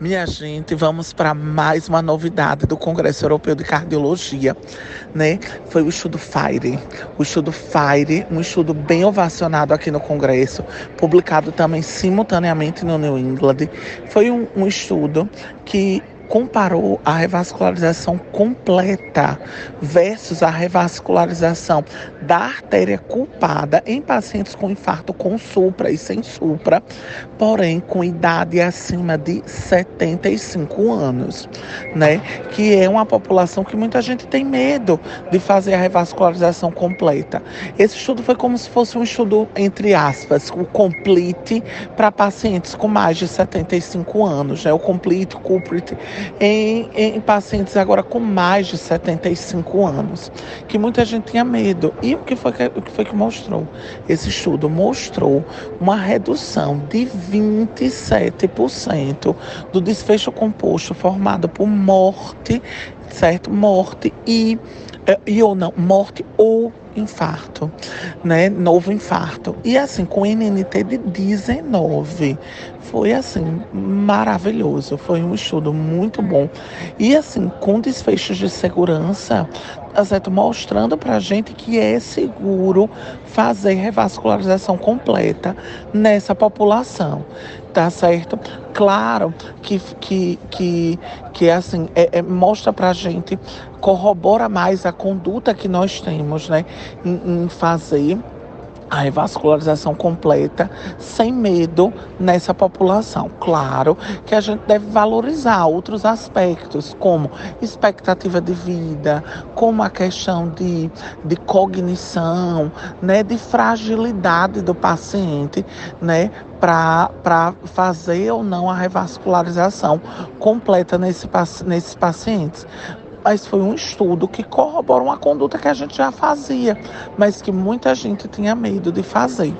Minha gente, vamos para mais uma novidade do Congresso Europeu de Cardiologia, né? Foi o estudo FIRE. O estudo FIRE, um estudo bem ovacionado aqui no Congresso, publicado também simultaneamente no New England. Foi um, um estudo que comparou a revascularização completa versus a revascularização da artéria culpada em pacientes com infarto com supra e sem supra, porém com idade acima de 75 anos, né? Que é uma população que muita gente tem medo de fazer a revascularização completa. Esse estudo foi como se fosse um estudo entre aspas, o complete para pacientes com mais de 75 anos, né? O complete, complete em, em pacientes agora com mais de 75 anos, que muita gente tinha medo. E o que foi que, o que, foi que mostrou? Esse estudo mostrou uma redução de 27% do desfecho composto formado por morte, certo? Morte e, e ou não, morte ou infarto, né? Novo infarto. E assim, com NNT de 19. Foi assim, maravilhoso. Foi um estudo muito bom. E assim, com desfechos de segurança, certo? mostrando pra gente que é seguro fazer revascularização completa nessa população. Tá certo? Claro que, que, que, que assim, é, é, mostra pra gente, corrobora mais a conduta que nós temos, né? em, em fazer a revascularização completa sem medo nessa população. Claro que a gente deve valorizar outros aspectos, como expectativa de vida, como a questão de, de cognição, né, de fragilidade do paciente, né, para fazer ou não a revascularização completa nesse, nesses pacientes mas foi um estudo que corrobora uma conduta que a gente já fazia, mas que muita gente tinha medo de fazer.